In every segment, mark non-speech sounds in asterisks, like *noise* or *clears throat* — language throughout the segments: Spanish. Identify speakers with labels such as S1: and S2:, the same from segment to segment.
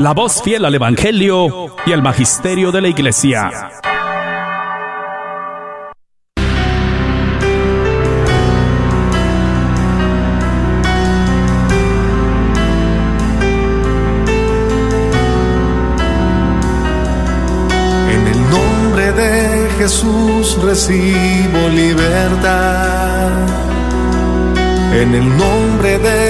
S1: la voz fiel al Evangelio y al Magisterio de la Iglesia.
S2: En el nombre de Jesús recibo libertad. En el nombre de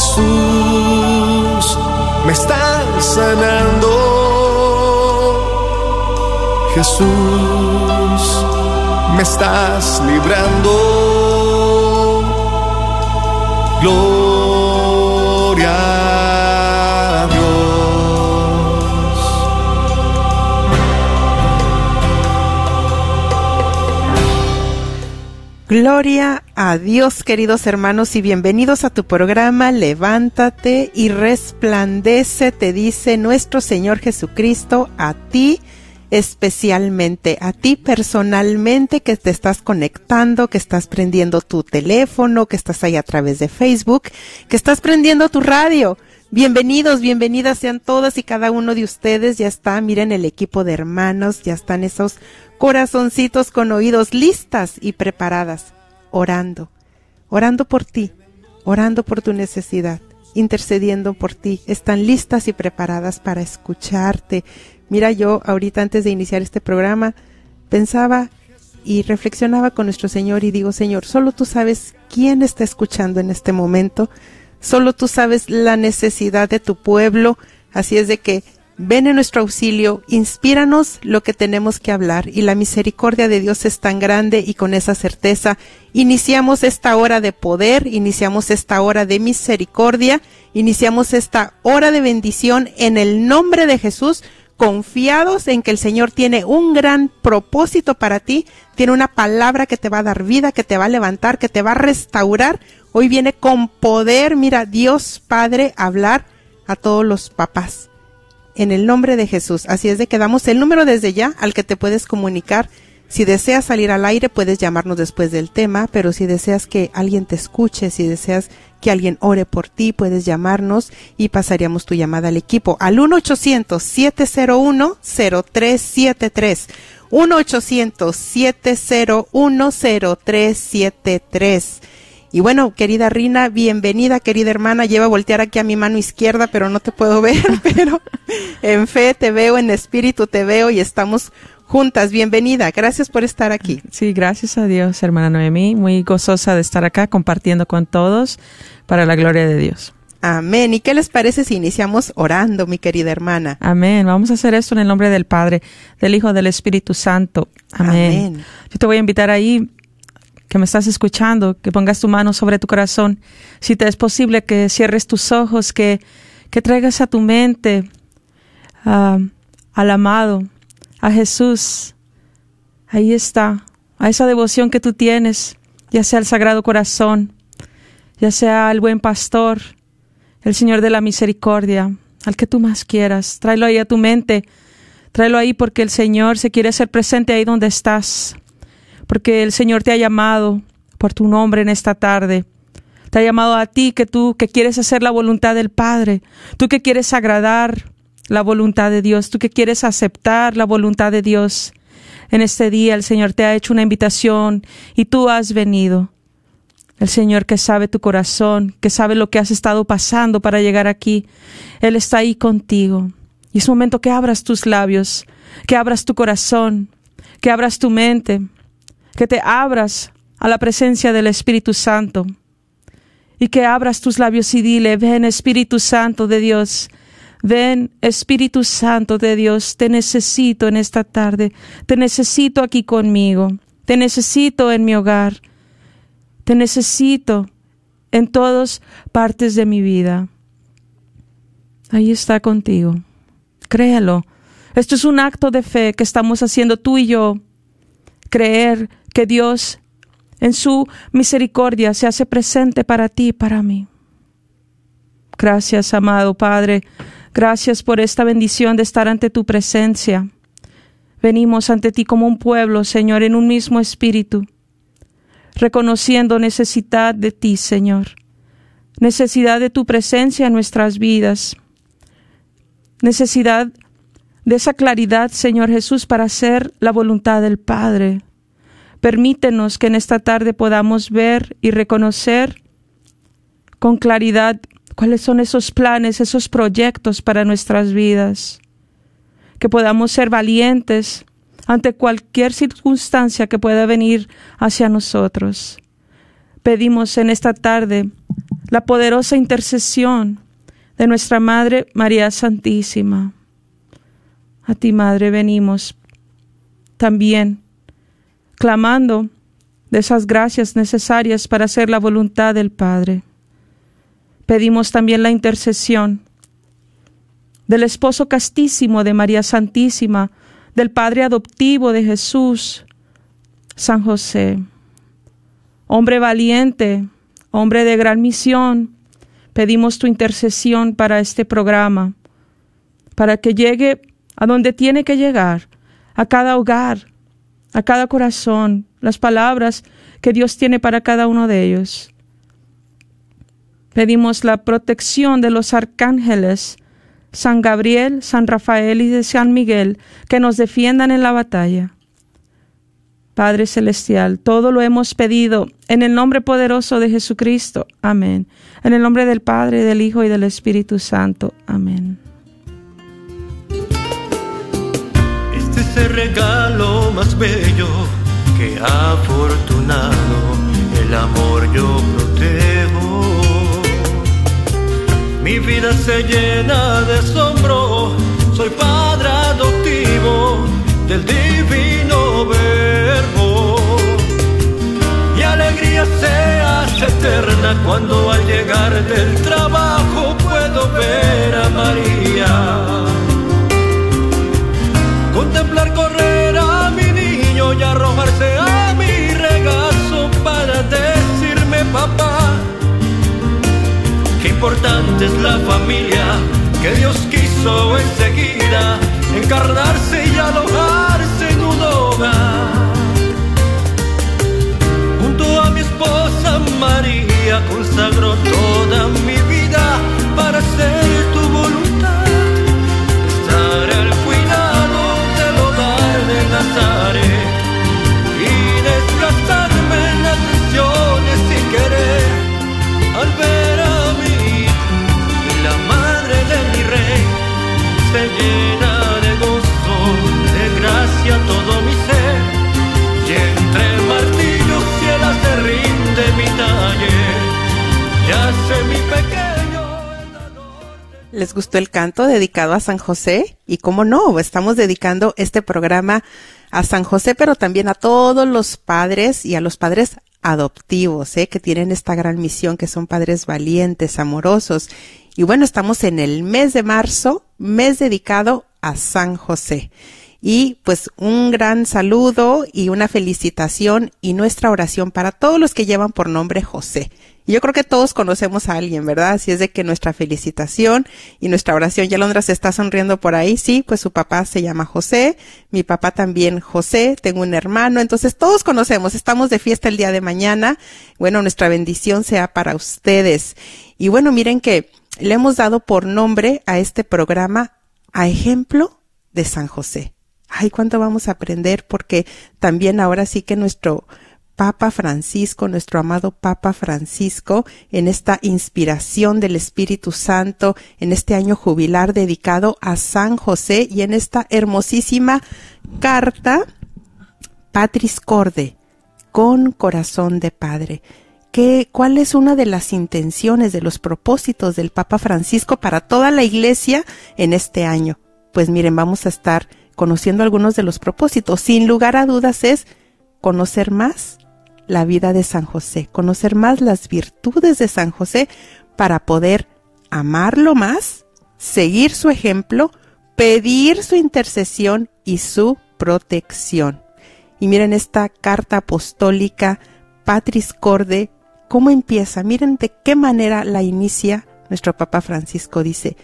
S2: Jesús, me estás sanando. Jesús, me estás librando. Gloria a Dios.
S3: Gloria a Dios, queridos hermanos, y bienvenidos a tu programa Levántate y resplandece, te dice nuestro Señor Jesucristo, a ti especialmente, a ti personalmente que te estás conectando, que estás prendiendo tu teléfono, que estás ahí a través de Facebook, que estás prendiendo tu radio. Bienvenidos, bienvenidas sean todas y cada uno de ustedes. Ya está, miren el equipo de hermanos, ya están esos corazoncitos con oídos listas y preparadas, orando, orando por ti, orando por tu necesidad, intercediendo por ti. Están listas y preparadas para escucharte. Mira, yo ahorita antes de iniciar este programa pensaba y reflexionaba con nuestro Señor y digo, Señor, solo tú sabes quién está escuchando en este momento, solo tú sabes la necesidad de tu pueblo, así es de que ven en nuestro auxilio, inspíranos lo que tenemos que hablar y la misericordia de Dios es tan grande y con esa certeza iniciamos esta hora de poder, iniciamos esta hora de misericordia, iniciamos esta hora de bendición en el nombre de Jesús, confiados en que el Señor tiene un gran propósito para ti, tiene una palabra que te va a dar vida, que te va a levantar, que te va a restaurar. Hoy viene con poder, mira, Dios Padre, hablar a todos los papás. En el nombre de Jesús. Así es de que damos el número desde ya al que te puedes comunicar. Si deseas salir al aire, puedes llamarnos después del tema, pero si deseas que alguien te escuche, si deseas que alguien ore por ti, puedes llamarnos y pasaríamos tu llamada al equipo al 1-800-701-0373. 1-800-701-0373. Y bueno, querida Rina, bienvenida, querida hermana. Lleva a voltear aquí a mi mano izquierda, pero no te puedo *laughs* ver, pero en fe te veo, en espíritu te veo y estamos juntas. Bienvenida, gracias por estar aquí.
S4: Sí, gracias a Dios, hermana Noemí. Muy gozosa de estar acá compartiendo con todos para la gloria de Dios.
S3: Amén. ¿Y qué les parece si iniciamos orando, mi querida hermana?
S4: Amén. Vamos a hacer esto en el nombre del Padre, del Hijo, del Espíritu Santo. Amén.
S3: Amén.
S4: Yo te voy a invitar ahí que me estás escuchando, que pongas tu mano sobre tu corazón. Si te es posible, que cierres tus ojos, que, que traigas a tu mente ah, al amado, a Jesús. Ahí está, a esa devoción que tú tienes, ya sea el Sagrado Corazón, ya sea el Buen Pastor, el Señor de la Misericordia, al que tú más quieras. Tráelo ahí a tu mente, tráelo ahí porque el Señor se quiere hacer presente ahí donde estás porque el Señor te ha llamado por tu nombre en esta tarde. Te ha llamado a ti que tú que quieres hacer la voluntad del Padre, tú que quieres agradar la voluntad de Dios, tú que quieres aceptar la voluntad de Dios. En este día el Señor te ha hecho una invitación y tú has venido. El Señor que sabe tu corazón, que sabe lo que has estado pasando para llegar aquí, Él está ahí contigo. Y es momento que abras tus labios, que abras tu corazón, que abras tu mente, que te abras a la presencia del Espíritu Santo y que abras tus labios y dile, ven Espíritu Santo de Dios, ven Espíritu Santo de Dios, te necesito en esta tarde, te necesito aquí conmigo, te necesito en mi hogar, te necesito en todas partes de mi vida. Ahí está contigo. créelo. Esto es un acto de fe que estamos haciendo tú y yo. Creer que Dios en su misericordia se hace presente para ti y para mí. Gracias, amado Padre. Gracias por esta bendición de estar ante tu presencia. Venimos ante ti como un pueblo, Señor, en un mismo espíritu, reconociendo necesidad de ti, Señor, necesidad de tu presencia en nuestras vidas, necesidad de esa claridad, Señor Jesús, para hacer la voluntad del Padre. Permítenos que en esta tarde podamos ver y reconocer con claridad cuáles son esos planes, esos proyectos para nuestras vidas. Que podamos ser valientes ante cualquier circunstancia que pueda venir hacia nosotros. Pedimos en esta tarde la poderosa intercesión de nuestra Madre María Santísima. A ti, Madre, venimos también clamando de esas gracias necesarias para hacer la voluntad del Padre. Pedimos también la intercesión del esposo castísimo de María Santísima, del Padre adoptivo de Jesús, San José. Hombre valiente, hombre de gran misión, pedimos tu intercesión para este programa, para que llegue a donde tiene que llegar, a cada hogar, a cada corazón, las palabras que Dios tiene para cada uno de ellos. Pedimos la protección de los arcángeles, San Gabriel, San Rafael y de San Miguel, que nos defiendan en la batalla. Padre Celestial, todo lo hemos pedido en el nombre poderoso de Jesucristo. Amén. En el nombre del Padre, del Hijo y del Espíritu Santo. Amén.
S5: Este regalo más bello que afortunado el amor yo protejo mi vida se llena de asombro, soy padre adoptivo del divino verbo. Mi alegría se hace eterna cuando al llegar del trabajo puedo ver a María. Quiso enseguida encarnarse y alojarse
S3: ¿Les gustó el canto dedicado a San José? Y cómo no, estamos dedicando este programa a San José, pero también a todos los padres y a los padres adoptivos, ¿eh? que tienen esta gran misión, que son padres valientes, amorosos y bueno, estamos en el mes de marzo, mes dedicado a San José. Y pues un gran saludo y una felicitación y nuestra oración para todos los que llevan por nombre José. Y yo creo que todos conocemos a alguien, ¿verdad? Así es de que nuestra felicitación y nuestra oración, ya Londra se está sonriendo por ahí, sí, pues su papá se llama José, mi papá también José, tengo un hermano, entonces todos conocemos, estamos de fiesta el día de mañana. Bueno, nuestra bendición sea para ustedes. Y bueno, miren que le hemos dado por nombre a este programa a ejemplo de San José. Ay, cuánto vamos a aprender porque también ahora sí que nuestro Papa Francisco, nuestro amado Papa Francisco, en esta inspiración del Espíritu Santo, en este año jubilar dedicado a San José y en esta hermosísima carta Patris Corde, con corazón de Padre. ¿Qué, ¿Cuál es una de las intenciones, de los propósitos del Papa Francisco para toda la Iglesia en este año? Pues miren, vamos a estar conociendo algunos de los propósitos. Sin lugar a dudas es conocer más la vida de San José, conocer más las virtudes de San José para poder amarlo más, seguir su ejemplo, pedir su intercesión y su protección. Y miren esta carta apostólica, Patris Corde, cómo empieza. Miren de qué manera la inicia nuestro Papa Francisco. Dice,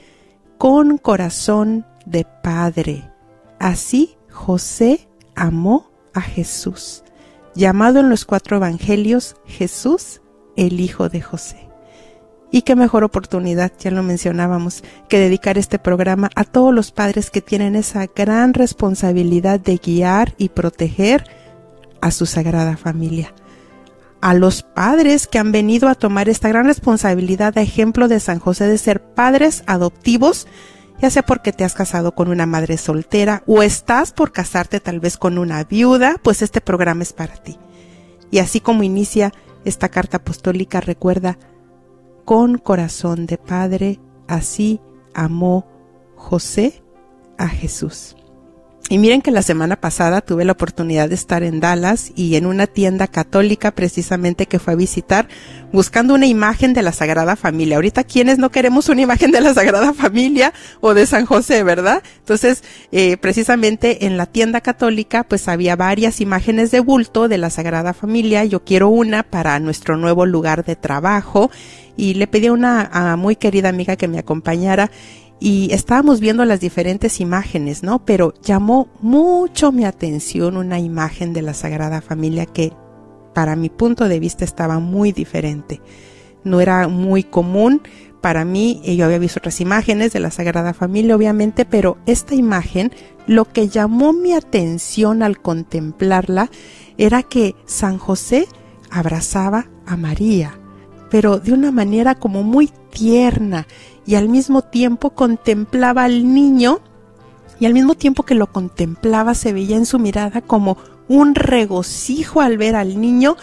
S3: con corazón de Padre. Así José amó a Jesús, llamado en los cuatro evangelios Jesús, el Hijo de José. Y qué mejor oportunidad, ya lo mencionábamos, que dedicar este programa a todos los padres que tienen esa gran responsabilidad de guiar y proteger a su sagrada familia. A los padres que han venido a tomar esta gran responsabilidad de ejemplo de San José de ser padres adoptivos, ya sea porque te has casado con una madre soltera o estás por casarte tal vez con una viuda, pues este programa es para ti. Y así como inicia esta carta apostólica, recuerda, con corazón de padre, así amó José a Jesús. Y miren que la semana pasada tuve la oportunidad de estar en Dallas y en una tienda católica precisamente que fue a visitar buscando una imagen de la Sagrada Familia. Ahorita quienes no queremos una imagen de la Sagrada Familia o de San José, ¿verdad? Entonces, eh, precisamente en la tienda católica pues había varias imágenes de bulto de la Sagrada Familia. Yo quiero una para nuestro nuevo lugar de trabajo y le pedí a una muy querida amiga que me acompañara y estábamos viendo las diferentes imágenes, ¿no? Pero llamó mucho mi atención una imagen de la Sagrada Familia que para mi punto de vista estaba muy diferente. No era muy común para mí, yo había visto otras imágenes de la Sagrada Familia, obviamente, pero esta imagen, lo que llamó mi atención al contemplarla era que San José abrazaba a María, pero de una manera como muy tierna y al mismo tiempo contemplaba al niño y al mismo tiempo que lo contemplaba se veía en su mirada como un regocijo al ver al niño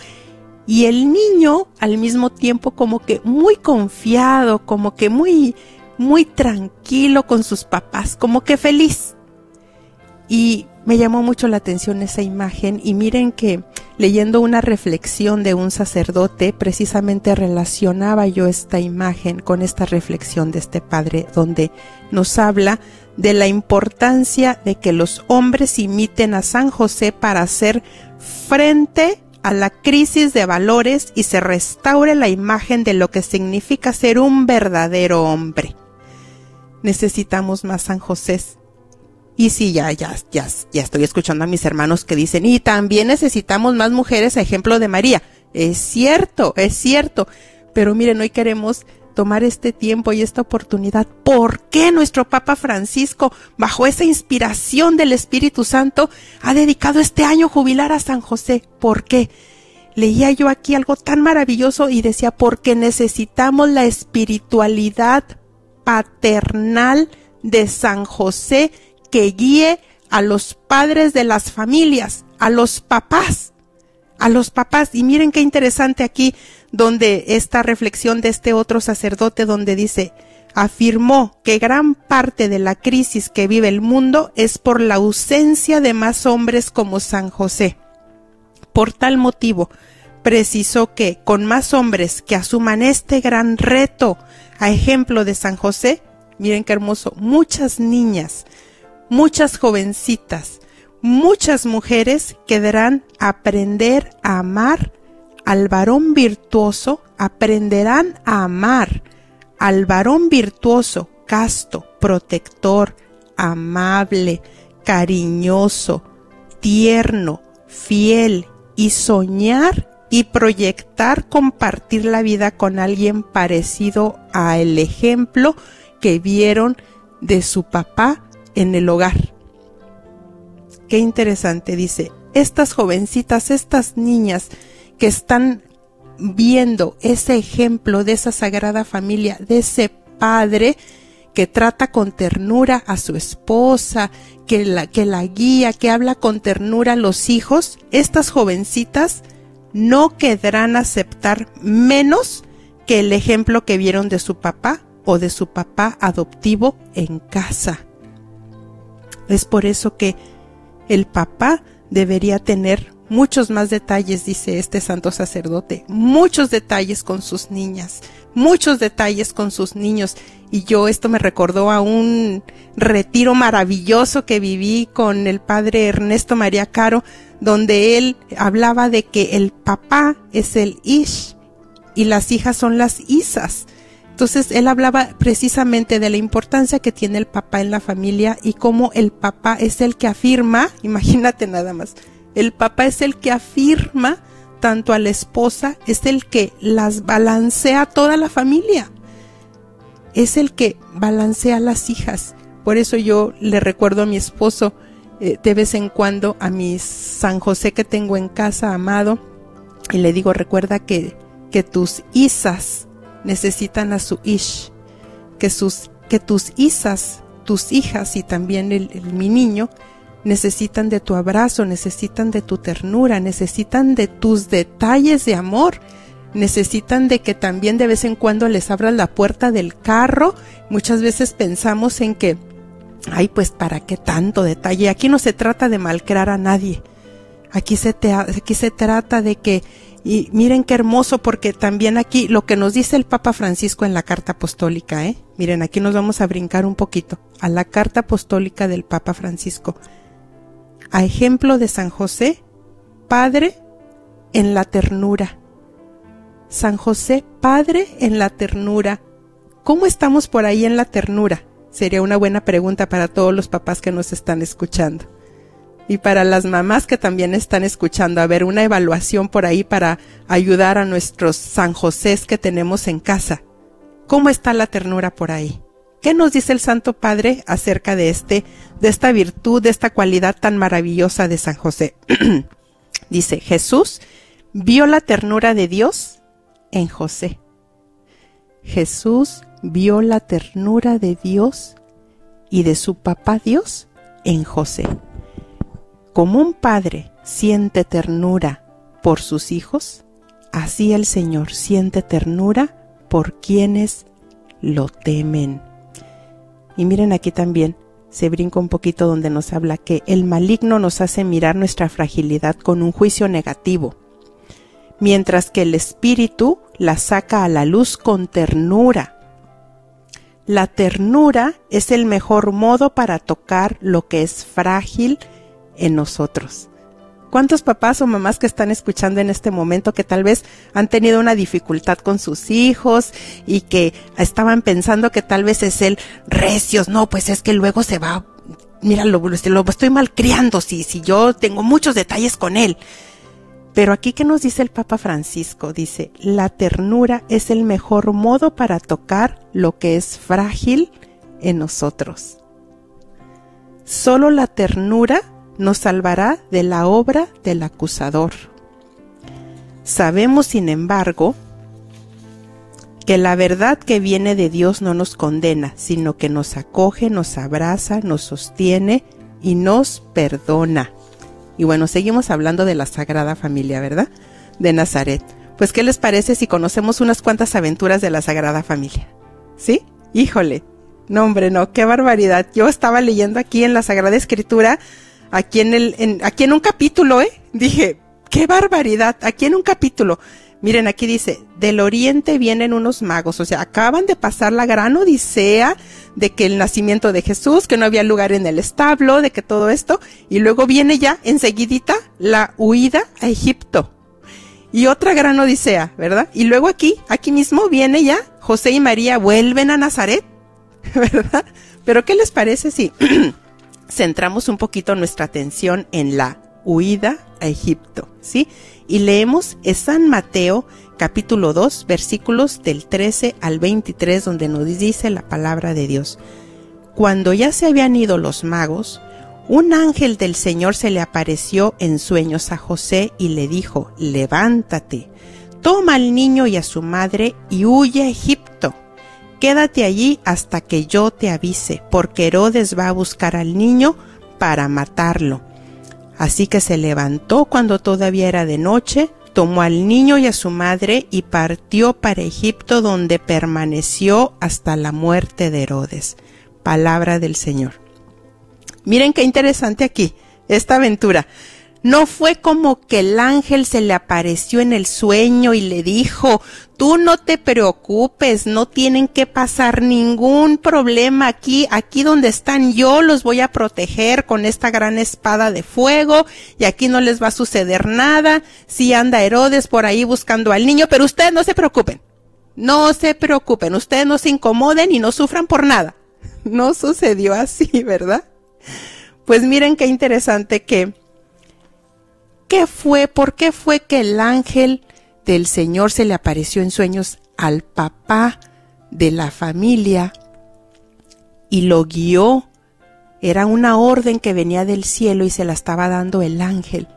S3: y el niño al mismo tiempo como que muy confiado, como que muy muy tranquilo con sus papás, como que feliz. Y me llamó mucho la atención esa imagen y miren que leyendo una reflexión de un sacerdote, precisamente relacionaba yo esta imagen con esta reflexión de este padre, donde nos habla de la importancia de que los hombres imiten a San José para hacer frente a la crisis de valores y se restaure la imagen de lo que significa ser un verdadero hombre. Necesitamos más San José y sí, ya, ya, ya, ya estoy escuchando a mis hermanos que dicen, y también necesitamos más mujeres ejemplo de María. Es cierto, es cierto. Pero miren, hoy queremos tomar este tiempo y esta oportunidad. ¿Por qué nuestro Papa Francisco, bajo esa inspiración del Espíritu Santo, ha dedicado este año jubilar a San José? ¿Por qué? Leía yo aquí algo tan maravilloso y decía, porque necesitamos la espiritualidad paternal de San José que guíe a los padres de las familias, a los papás, a los papás. Y miren qué interesante aquí donde esta reflexión de este otro sacerdote donde dice, afirmó que gran parte de la crisis que vive el mundo es por la ausencia de más hombres como San José. Por tal motivo, precisó que con más hombres que asuman este gran reto, a ejemplo de San José, miren qué hermoso, muchas niñas, muchas jovencitas, muchas mujeres a aprender a amar al varón virtuoso, aprenderán a amar al varón virtuoso, casto, protector, amable, cariñoso, tierno, fiel y soñar y proyectar compartir la vida con alguien parecido a el ejemplo que vieron de su papá en el hogar. Qué interesante, dice, estas jovencitas, estas niñas que están viendo ese ejemplo de esa sagrada familia, de ese padre que trata con ternura a su esposa, que la, que la guía, que habla con ternura a los hijos, estas jovencitas no querrán aceptar menos que el ejemplo que vieron de su papá o de su papá adoptivo en casa. Es por eso que el papá debería tener muchos más detalles, dice este santo sacerdote, muchos detalles con sus niñas, muchos detalles con sus niños. Y yo esto me recordó a un retiro maravilloso que viví con el padre Ernesto María Caro, donde él hablaba de que el papá es el Ish y las hijas son las Isas. Entonces él hablaba precisamente de la importancia que tiene el papá en la familia y cómo el papá es el que afirma, *laughs* imagínate nada más, el papá es el que afirma tanto a la esposa, es el que las balancea toda la familia, es el que balancea a las hijas. Por eso yo le recuerdo a mi esposo eh, de vez en cuando a mi San José que tengo en casa, amado, y le digo, recuerda que, que tus isas necesitan a su ish, que, sus, que tus isas, tus hijas y también el, mi niño necesitan de tu abrazo, necesitan de tu ternura, necesitan de tus detalles de amor, necesitan de que también de vez en cuando les abras la puerta del carro. Muchas veces pensamos en que, ay, pues para qué tanto detalle. Aquí no se trata de malcrear a nadie. Aquí se, te, aquí se trata de que y miren qué hermoso, porque también aquí lo que nos dice el Papa Francisco en la carta apostólica, ¿eh? Miren, aquí nos vamos a brincar un poquito a la carta apostólica del Papa Francisco. A ejemplo de San José, Padre en la ternura. San José, Padre en la ternura. ¿Cómo estamos por ahí en la ternura? Sería una buena pregunta para todos los papás que nos están escuchando y para las mamás que también están escuchando, a ver, una evaluación por ahí para ayudar a nuestros San Josés que tenemos en casa. ¿Cómo está la ternura por ahí? ¿Qué nos dice el Santo Padre acerca de este, de esta virtud, de esta cualidad tan maravillosa de San José? *clears throat* dice, Jesús vio la ternura de Dios en José. Jesús vio la ternura de Dios y de su papá Dios en José. Como un padre siente ternura por sus hijos, así el Señor siente ternura por quienes lo temen. Y miren aquí también, se brinca un poquito donde nos habla que el maligno nos hace mirar nuestra fragilidad con un juicio negativo, mientras que el espíritu la saca a la luz con ternura. La ternura es el mejor modo para tocar lo que es frágil en nosotros. ¿Cuántos papás o mamás que están escuchando en este momento que tal vez han tenido una dificultad con sus hijos y que estaban pensando que tal vez es el recios? No, pues es que luego se va, mira, lo, lo estoy malcriando si, si yo tengo muchos detalles con él. Pero aquí que nos dice el Papa Francisco, dice, la ternura es el mejor modo para tocar lo que es frágil en nosotros. Solo la ternura nos salvará de la obra del acusador. Sabemos, sin embargo, que la verdad que viene de Dios no nos condena, sino que nos acoge, nos abraza, nos sostiene y nos perdona. Y bueno, seguimos hablando de la Sagrada Familia, ¿verdad? De Nazaret. Pues, ¿qué les parece si conocemos unas cuantas aventuras de la Sagrada Familia? ¿Sí? Híjole. No, hombre, no, qué barbaridad. Yo estaba leyendo aquí en la Sagrada Escritura aquí en el, en, aquí en un capítulo, ¿eh? Dije, qué barbaridad, aquí en un capítulo. Miren, aquí dice, del oriente vienen unos magos, o sea, acaban de pasar la gran odisea de que el nacimiento de Jesús, que no había lugar en el establo, de que todo esto, y luego viene ya enseguidita la huida a Egipto. Y otra gran odisea, ¿verdad? Y luego aquí, aquí mismo viene ya José y María vuelven a Nazaret, *laughs* ¿verdad? Pero ¿qué les parece si *clears throat* centramos un poquito nuestra atención en la huida a Egipto, ¿sí? Y leemos San Mateo capítulo 2 versículos del 13 al 23 donde nos dice la palabra de Dios. Cuando ya se habían ido los magos, un ángel del Señor se le apareció en sueños a José y le dijo, levántate, toma al niño y a su madre y huye a Egipto Quédate allí hasta que yo te avise, porque Herodes va a buscar al niño para matarlo. Así que se levantó cuando todavía era de noche, tomó al niño y a su madre y partió para Egipto donde permaneció hasta la muerte de Herodes. Palabra del Señor. Miren qué interesante aquí, esta aventura. No fue como que el ángel se le apareció en el sueño y le dijo, tú no te preocupes, no tienen que pasar ningún problema aquí, aquí donde están yo los voy a proteger con esta gran espada de fuego y aquí no les va a suceder nada, si anda Herodes por ahí buscando al niño, pero ustedes no se preocupen, no se preocupen, ustedes no se incomoden y no sufran por nada. *laughs* No sucedió así, ¿verdad? Pues miren qué interesante que ¿Qué fue? ¿Por qué fue que el ángel del Señor se le apareció en sueños al papá de la familia y lo guió? Era una orden que venía del cielo y se la estaba dando el ángel.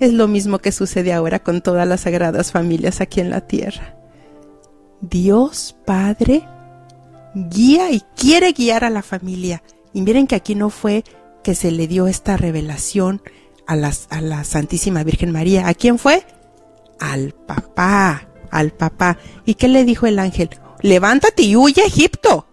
S3: Es lo mismo que sucede ahora con todas las sagradas familias aquí en la tierra. Dios Padre guía y quiere guiar a la familia. Y miren que aquí no fue que se le dio esta revelación a, las, a la Santísima Virgen María. ¿A quién fue? Al papá, al papá. ¿Y qué le dijo el ángel? Levántate y huye a Egipto,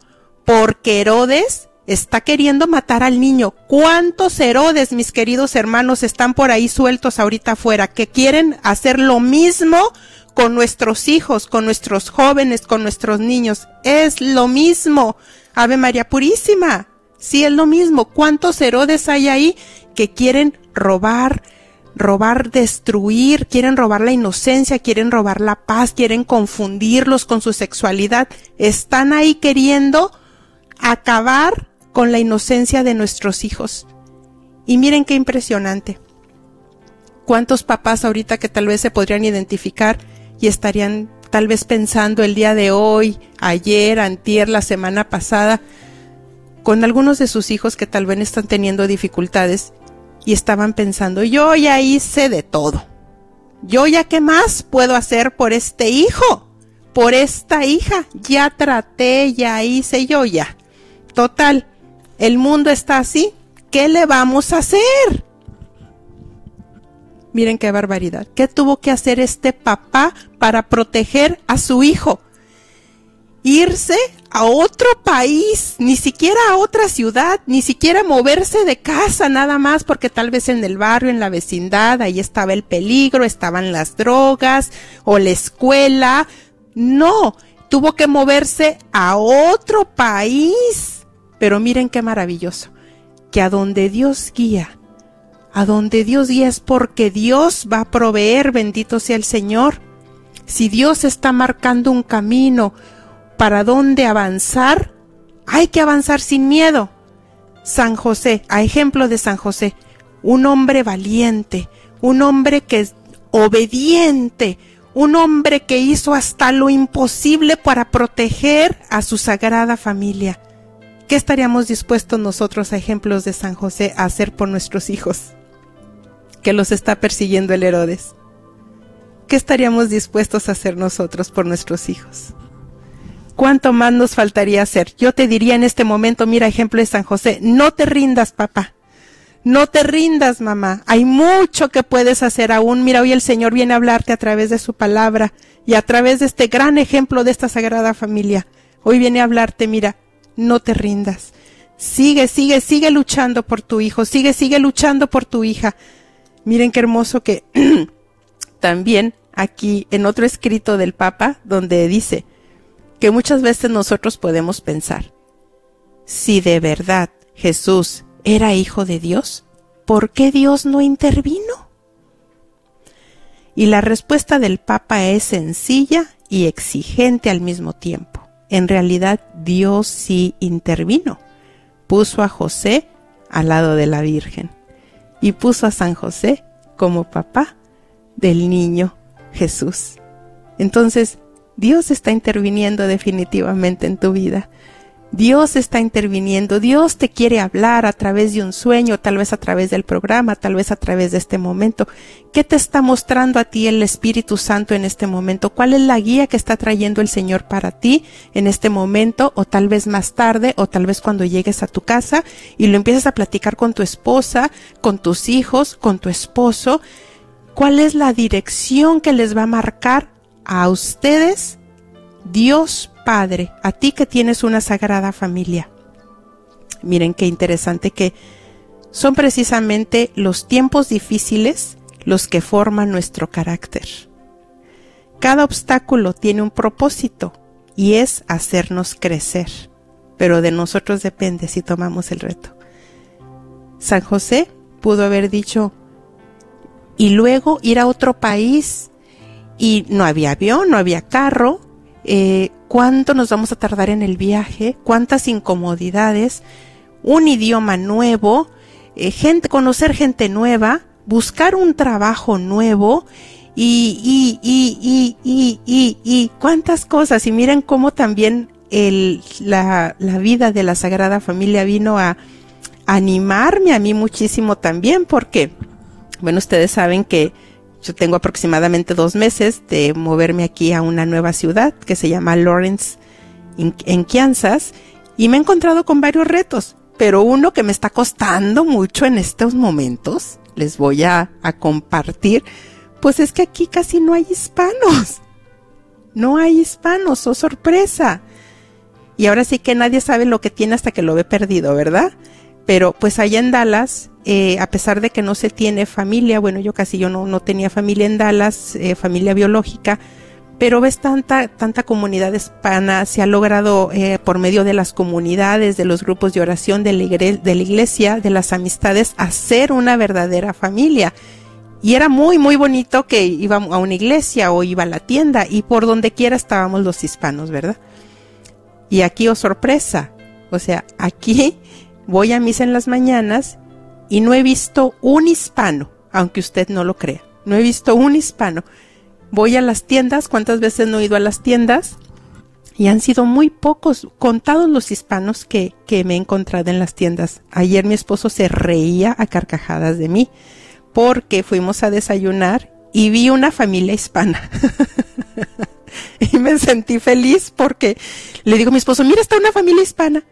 S3: porque Herodes está queriendo matar al niño. ¿Cuántos Herodes, mis queridos hermanos, están por ahí sueltos ahorita afuera, que quieren hacer lo mismo con nuestros hijos, con nuestros jóvenes, con nuestros niños? Es lo mismo. Ave María Purísima. Sí, es lo mismo. ¿Cuántos Herodes hay ahí que quieren robar, robar, destruir, quieren robar la inocencia, quieren robar la paz, quieren confundirlos con su sexualidad. Están ahí queriendo acabar con la inocencia de nuestros hijos. Y miren qué impresionante. ¿Cuántos papás ahorita que tal vez se podrían identificar y estarían tal vez pensando el día de hoy, ayer, antier, la semana pasada, con algunos de sus hijos que tal vez están teniendo dificultades y estaban pensando, yo ya hice de todo. Yo ya qué más puedo hacer por este hijo, por esta hija. Ya traté, ya hice yo ya. Total, el mundo está así. ¿Qué le vamos a hacer? Miren qué barbaridad. ¿Qué tuvo que hacer este papá para proteger a su hijo? irse a otro país, ni siquiera a otra ciudad, ni siquiera moverse de casa nada más, porque tal vez en el barrio, en la vecindad, ahí estaba el peligro, estaban las drogas o la escuela. No, tuvo que moverse a otro país. Pero miren qué maravilloso, que a donde Dios guía, a donde Dios guía es porque Dios va a proveer, bendito sea el Señor. Si Dios está marcando un camino, para dónde avanzar, hay que avanzar sin miedo. San José, a ejemplo de San José, un hombre valiente, un hombre que es obediente, un hombre que hizo hasta lo imposible para proteger a su sagrada familia. ¿Qué estaríamos dispuestos nosotros a ejemplos de San José a hacer por nuestros hijos? Que los está persiguiendo el Herodes. ¿Qué estaríamos dispuestos a hacer nosotros por nuestros hijos? ¿Cuánto más nos faltaría hacer? Yo te diría en este momento, mira ejemplo de San José, no te rindas, papá. No te rindas, mamá. Hay mucho que puedes hacer aún. Mira, hoy el Señor viene a hablarte a través de su palabra y a través de este gran ejemplo de esta sagrada familia. Hoy viene a hablarte, mira, no te rindas. Sigue, sigue, sigue luchando por tu hijo, sigue, sigue luchando por tu hija. Miren qué hermoso que *clears throat* también aquí en otro escrito del Papa, donde dice, que muchas veces nosotros podemos pensar, si de verdad Jesús era hijo de Dios, ¿por qué Dios no intervino? Y la respuesta del Papa es sencilla y exigente al mismo tiempo. En realidad Dios sí intervino. Puso a José al lado de la Virgen y puso a San José como papá del niño Jesús. Entonces, Dios está interviniendo definitivamente en tu vida. Dios está interviniendo, Dios te quiere hablar a través de un sueño, tal vez a través del programa, tal vez a través de este momento. ¿Qué te está mostrando a ti el Espíritu Santo en este momento? ¿Cuál es la guía que está trayendo el Señor para ti en este momento o tal vez más tarde o tal vez cuando llegues a tu casa y lo empiezas a platicar con tu esposa, con tus hijos, con tu esposo? ¿Cuál es la dirección que les va a marcar a ustedes, Dios Padre, a ti que tienes una sagrada familia. Miren qué interesante que son precisamente los tiempos difíciles los que forman nuestro carácter. Cada obstáculo tiene un propósito y es hacernos crecer, pero de nosotros depende si tomamos el reto. San José pudo haber dicho, y luego ir a otro país, y no había avión, no había carro, eh, cuánto nos vamos a tardar en el viaje, cuántas incomodidades, un idioma nuevo, eh, gente, conocer gente nueva, buscar un trabajo nuevo y, y, y, y, y, y, cuántas cosas. Y miren cómo también la, la vida de la Sagrada Familia vino a animarme a mí muchísimo también porque, bueno, ustedes saben que yo tengo aproximadamente dos meses de moverme aquí a una nueva ciudad que se llama Lawrence en, Kansas y me he encontrado con varios retos, pero uno que me está costando mucho en estos momentos, les voy a, a compartir, pues es que aquí casi no hay hispanos. No hay hispanos, oh sorpresa. Y ahora sí que nadie sabe lo que tiene hasta que lo ve perdido, ¿verdad? Pero pues allá en Dallas, eh, a pesar de que no se tiene familia, bueno, yo casi yo no, no tenía familia en Dallas, eh, familia biológica, pero ves tanta, tanta comunidad hispana, se ha logrado eh, por medio de las comunidades, de los grupos de oración, de la, iglesia, de las amistades, hacer una verdadera familia. Y era muy, muy bonito que iba a una iglesia o iba a la tienda y por donde quiera estábamos los hispanos, ¿verdad? Y aquí, oh sorpresa, o sea, aquí voy a misa en las mañanas y no he visto un hispano, aunque usted no lo crea. No he visto un hispano. Voy a las tiendas, ¿cuántas veces no he ido a las tiendas? Y han sido muy pocos, contados los hispanos que, que me he encontrado en las tiendas. Ayer mi esposo se reía a carcajadas de mí porque fuimos a desayunar y vi una familia hispana. *laughs* y me sentí feliz porque le digo a mi esposo, mira, está una familia hispana.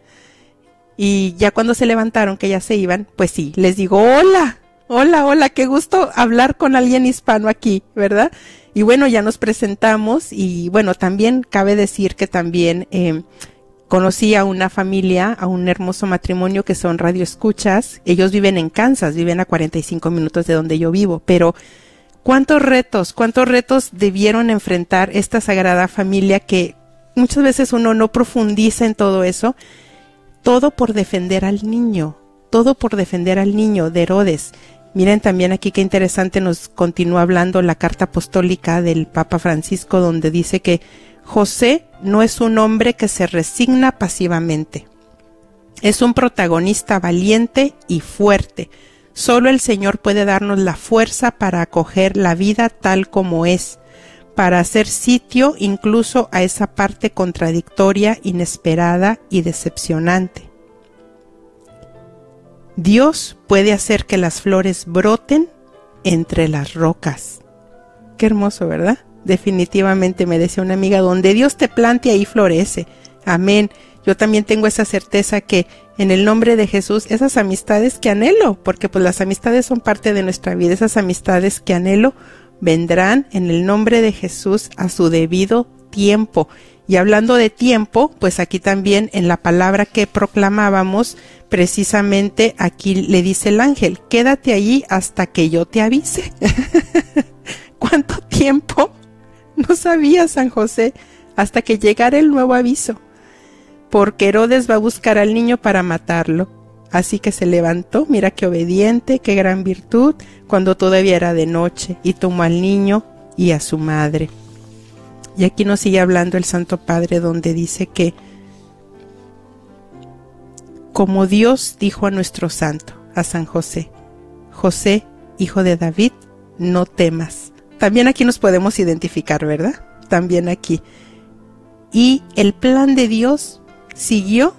S3: Y ya cuando se levantaron, que ya se iban, pues sí, les digo, hola, hola, hola, qué gusto hablar con alguien hispano aquí, ¿verdad? Y bueno, ya nos presentamos y bueno, también cabe decir que también eh, conocí a una familia, a un hermoso matrimonio que son radioescuchas. Ellos viven en Kansas, viven a 45 minutos de donde yo vivo, pero cuántos retos, cuántos retos debieron enfrentar esta sagrada familia que muchas veces uno no profundiza en todo eso todo por defender al niño, todo por defender al niño de Herodes. Miren también aquí qué interesante nos continúa hablando la carta apostólica del Papa Francisco donde dice que José no es un hombre que se resigna pasivamente. Es un protagonista valiente y fuerte. Solo el Señor puede darnos la fuerza para acoger la vida tal como es, para hacer sitio incluso a esa parte contradictoria, inesperada y decepcionante. Dios puede hacer que las flores broten entre las rocas. Qué hermoso, ¿verdad? Definitivamente me decía una amiga, donde Dios te plante ahí florece. Amén. Yo también tengo esa certeza que en el nombre de Jesús, esas amistades que anhelo, porque pues las amistades son parte de nuestra vida, esas amistades que anhelo, vendrán en el nombre de Jesús a su debido tiempo. Y hablando de tiempo, pues aquí también en la palabra que proclamábamos, precisamente aquí le dice el ángel, quédate allí hasta que yo te avise. *laughs* ¿Cuánto tiempo? No sabía San José hasta que llegara el nuevo aviso. Porque Herodes va a buscar al niño para matarlo. Así que se levantó, mira qué obediente, qué gran virtud, cuando todavía era de noche, y tomó al niño y a su madre. Y aquí nos sigue hablando el Santo Padre donde dice que, como Dios dijo a nuestro santo, a San José, José, hijo de David, no temas. También aquí nos podemos identificar, ¿verdad? También aquí. Y el plan de Dios siguió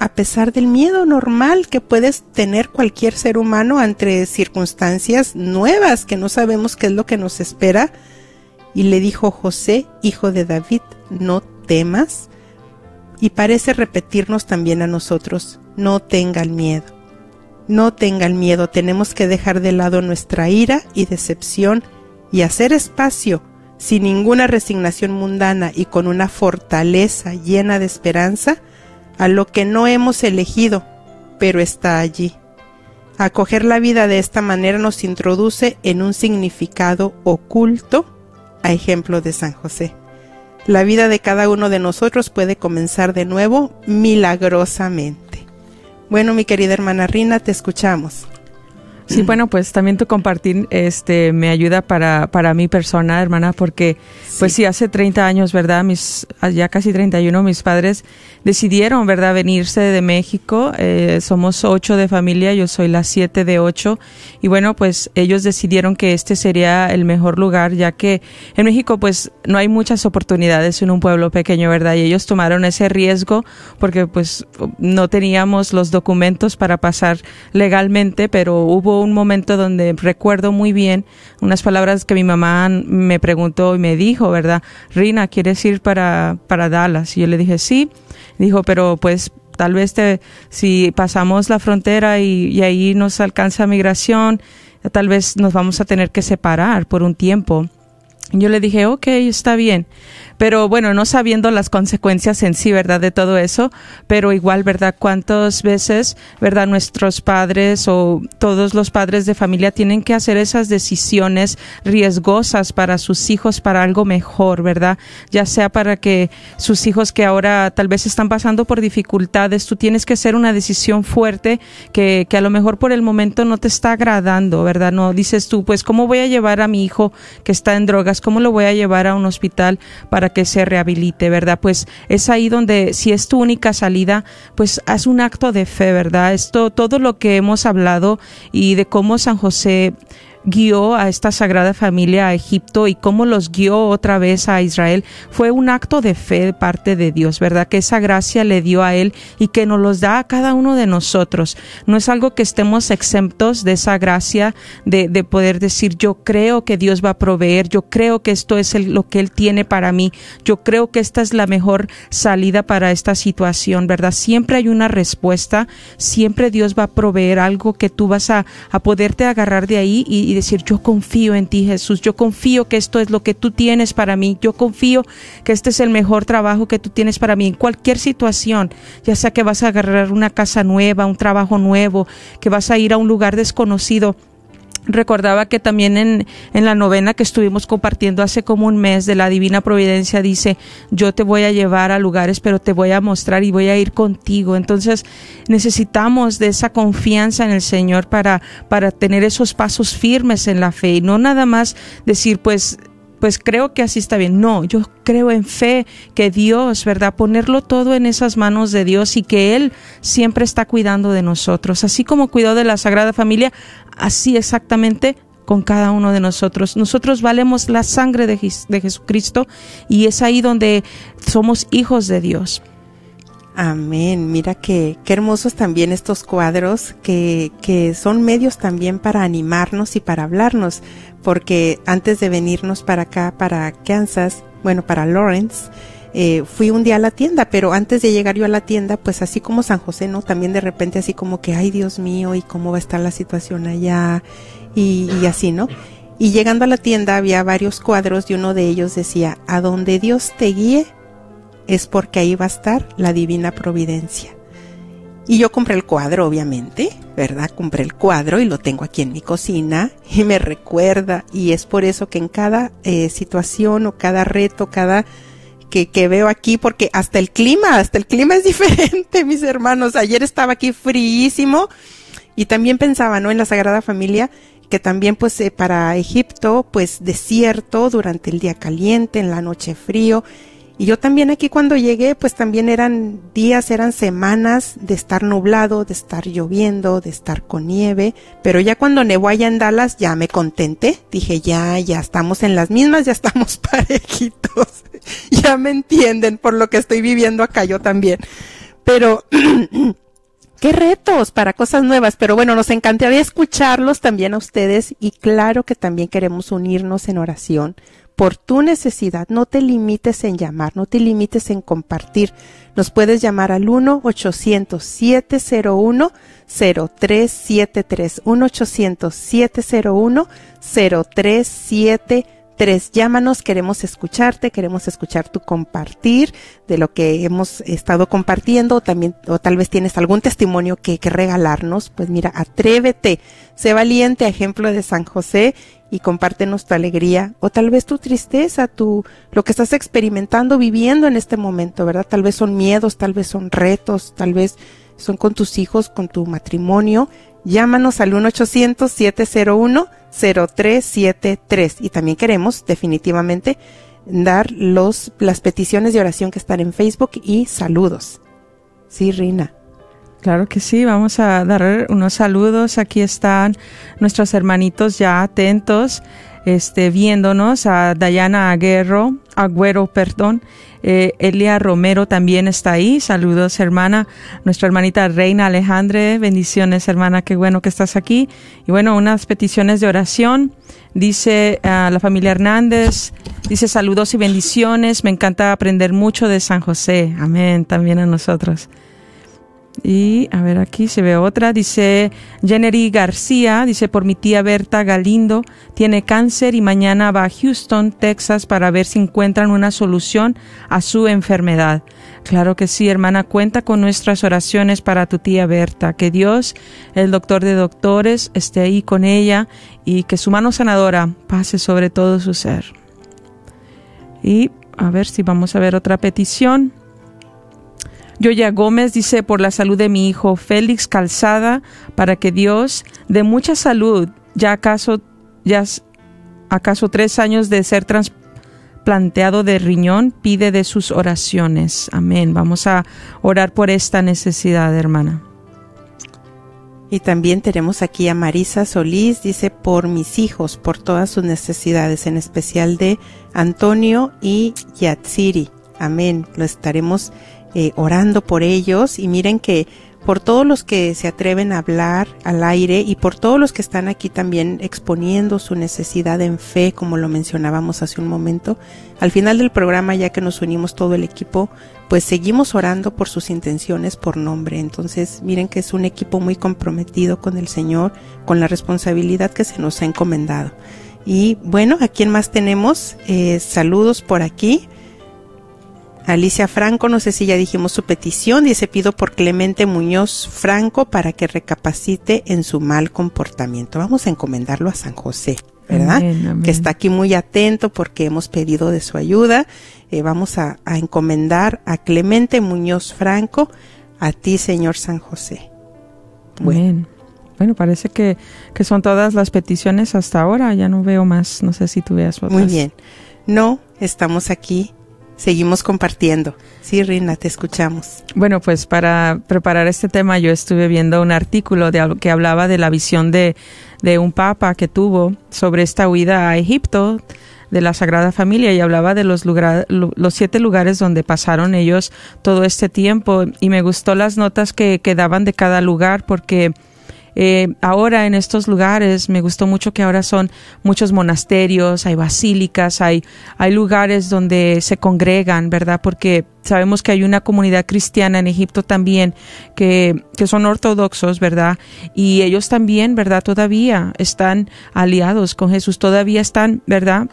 S3: a pesar del miedo normal que puedes tener cualquier ser humano ante circunstancias nuevas que no sabemos qué es lo que nos espera. Y le dijo José, hijo de David, no temas. Y parece repetirnos también a nosotros, no tengan miedo. No tengan miedo, tenemos que dejar de lado nuestra ira y decepción y hacer espacio sin ninguna resignación mundana y con una fortaleza llena de esperanza a lo que no hemos elegido, pero está allí, Acoger la vida de esta manera nos introduce en un significado oculto a ejemplo de San José. La vida de cada uno de nosotros puede comenzar de nuevo milagrosamente. Bueno, mi querida hermana Rina, te escuchamos.
S4: Sí, bueno, pues también tu compartir este me ayuda para para mi persona, hermana, porque pues sí hace 30 años, ¿verdad? Mis ya casi 31 mis padres decidieron, ¿verdad?, venirse de México. Eh, somos ocho de familia, yo soy la siete de ocho y bueno, pues ellos decidieron que este sería el mejor lugar, ya que en México pues no hay muchas oportunidades en un pueblo pequeño, ¿verdad? Y ellos tomaron ese riesgo porque pues no teníamos los documentos para pasar legalmente, pero hubo un momento donde recuerdo muy bien unas palabras que mi mamá me preguntó y me dijo, ¿verdad? Rina, ¿quieres ir para, para Dallas? Y yo le dije, sí. Dijo, pero pues tal vez te, si pasamos la frontera y, y ahí nos alcanza migración, tal vez nos vamos a tener que separar por un tiempo. Yo le dije, ok, está bien pero bueno, no sabiendo las consecuencias en sí, ¿verdad? De todo eso, pero igual, ¿verdad? ¿Cuántas veces, ¿verdad? Nuestros padres o todos los padres de familia tienen que hacer esas decisiones riesgosas para sus hijos, para algo mejor, ¿verdad? Ya sea para que sus hijos que ahora tal vez están pasando por dificultades, tú tienes que hacer una decisión fuerte que, que a lo mejor por el momento no te está agradando, ¿verdad? No dices tú, pues, ¿cómo voy a llevar a mi hijo que está en drogas? ¿Cómo lo voy a llevar a un hospital para que se rehabilite, ¿verdad? Pues es ahí donde si es tu única salida, pues haz un acto de fe, ¿verdad? Esto, todo lo que hemos hablado y de cómo San José guió a esta sagrada familia a Egipto y cómo los guió otra vez a Israel fue un acto de fe de parte de Dios, ¿verdad? Que esa gracia le dio a él y que nos los da a cada uno de nosotros. No es algo que estemos exentos de esa gracia de, de poder decir yo creo que Dios va a proveer, yo creo que esto es lo que Él tiene para mí, yo creo que esta es la mejor salida para esta situación, ¿verdad? Siempre hay una respuesta, siempre Dios va a proveer algo que tú vas a, a poderte agarrar de ahí y, y decir, yo confío en ti Jesús, yo confío que esto es lo que tú tienes para mí, yo confío que este es el mejor trabajo que tú tienes para mí. En cualquier situación, ya sea que vas a agarrar una casa nueva, un trabajo nuevo, que vas a ir a un lugar desconocido recordaba que también en, en, la novena que estuvimos compartiendo hace como un mes de la Divina Providencia dice, yo te voy a llevar a lugares, pero te voy a mostrar y voy a ir contigo. Entonces necesitamos de esa confianza en el Señor para, para tener esos pasos firmes en la fe y no nada más decir, pues pues creo que así está bien. No, yo creo en fe que Dios, ¿verdad? Ponerlo todo en esas manos de Dios y que Él siempre está cuidando de nosotros. Así como cuidó de la Sagrada Familia, así exactamente con cada uno de nosotros. Nosotros valemos la sangre de, de Jesucristo y es ahí donde somos hijos de Dios.
S3: Amén. Mira que qué hermosos también estos cuadros que, que son medios también para animarnos y para hablarnos, porque antes de venirnos para acá, para Kansas, bueno, para Lawrence, eh, fui un día a la tienda, pero antes de llegar yo a la tienda, pues así como San José, ¿no? También de repente así como que, ay Dios mío, ¿y cómo va a estar la situación allá? Y, y así, ¿no? Y llegando a la tienda había varios cuadros y uno de ellos decía, a donde Dios te guíe, es porque ahí va a estar la divina providencia. Y yo compré el cuadro, obviamente, ¿verdad? Compré el cuadro y lo tengo aquí en mi cocina y me recuerda. Y es por eso que en cada eh, situación o cada reto, cada que, que, veo aquí, porque hasta el clima, hasta el clima es *laughs* diferente, mis hermanos. Ayer estaba aquí fríísimo y también pensaba, ¿no? En la Sagrada Familia, que también pues eh, para Egipto, pues desierto durante el día caliente, en la noche frío y yo también aquí cuando llegué, pues también eran días, eran semanas de estar nublado, de estar lloviendo, de estar con nieve, pero ya cuando nevó allá en Dallas ya me contenté, dije ya, ya estamos en las mismas, ya estamos *laughs* parejitos, *laughs* ya me entienden por lo que estoy viviendo acá yo también. Pero *clears throat* qué retos para cosas nuevas, pero bueno, nos encantaría escucharlos también a ustedes. Y claro que también queremos unirnos en oración por tu necesidad. No te limites en llamar, no te limites en compartir. Nos puedes llamar al 1-800-701-0373. 1-800-701-0373. 3. Llámanos, queremos escucharte, queremos escuchar tu compartir de lo que hemos estado compartiendo, o también, o tal vez tienes algún testimonio que, que regalarnos, pues mira, atrévete, sé valiente, ejemplo de San José, y compártenos tu alegría, o tal vez tu tristeza, tu, lo que estás experimentando, viviendo en este momento, ¿verdad? Tal vez son miedos, tal vez son retos, tal vez son con tus hijos, con tu matrimonio. Llámanos al 1-800-701-0373 y también queremos definitivamente dar los, las peticiones de oración que están en Facebook y saludos. Sí, Rina.
S4: Claro que sí, vamos a dar unos saludos. Aquí están nuestros hermanitos ya atentos, este, viéndonos, a Dayana Aguero, Agüero, perdón, eh, Elia Romero también está ahí. Saludos, hermana. Nuestra hermanita Reina Alejandre. Bendiciones, hermana. Qué bueno que estás aquí. Y bueno, unas peticiones de oración. Dice a la familia Hernández. Dice saludos y bendiciones. Me encanta aprender mucho de San José. Amén. También a nosotros. Y a ver, aquí se ve otra. Dice Jennery García, dice por mi tía Berta Galindo, tiene cáncer y mañana va a Houston, Texas, para ver si encuentran una solución a su enfermedad. Claro que sí, hermana, cuenta con nuestras oraciones para tu tía Berta. Que Dios, el doctor de doctores, esté ahí con ella y que su mano sanadora pase sobre todo su ser. Y a ver si vamos a ver otra petición. Yoya Gómez dice por la salud de mi hijo Félix Calzada, para que Dios dé mucha salud, ya acaso, ya acaso tres años de ser trasplanteado de riñón, pide de sus oraciones. Amén. Vamos a orar por esta necesidad, hermana.
S3: Y también tenemos aquí a Marisa Solís, dice por mis hijos, por todas sus necesidades, en especial de Antonio y Yatsiri. Amén. Lo estaremos eh, orando por ellos y miren que por todos los que se atreven a hablar al aire y por todos los que están aquí también exponiendo su necesidad en fe, como lo mencionábamos hace un momento, al final del programa, ya que nos unimos todo el equipo, pues seguimos orando por sus intenciones por nombre. Entonces, miren que es un equipo muy comprometido con el Señor, con la responsabilidad que se nos ha encomendado. Y bueno, ¿a quién más tenemos? Eh, saludos por aquí. Alicia Franco, no sé si ya dijimos su petición, dice pido por Clemente Muñoz Franco para que recapacite en su mal comportamiento. Vamos a encomendarlo a San José, ¿verdad? Que está aquí muy atento porque hemos pedido de su ayuda. Eh, vamos a, encomendar a Clemente Muñoz Franco, a ti, Señor San José.
S4: Bueno. Bueno, parece que, que son todas las peticiones hasta ahora. Ya no veo más. No sé si tú veas otras.
S3: Muy bien. No, estamos aquí seguimos compartiendo. Sí, Rina, te escuchamos.
S4: Bueno, pues para preparar este tema yo estuve viendo un artículo de, que hablaba de la visión de, de un papa que tuvo sobre esta huida a Egipto de la Sagrada Familia y hablaba de los, los siete lugares donde pasaron ellos todo este tiempo y me gustó las notas que, que daban de cada lugar porque eh, ahora en estos lugares me gustó mucho que ahora son muchos monasterios, hay basílicas, hay, hay lugares donde se congregan, ¿verdad? Porque sabemos que hay una comunidad cristiana en Egipto también que, que son ortodoxos, ¿verdad? Y ellos también, ¿verdad? Todavía están aliados con Jesús, todavía están, ¿verdad?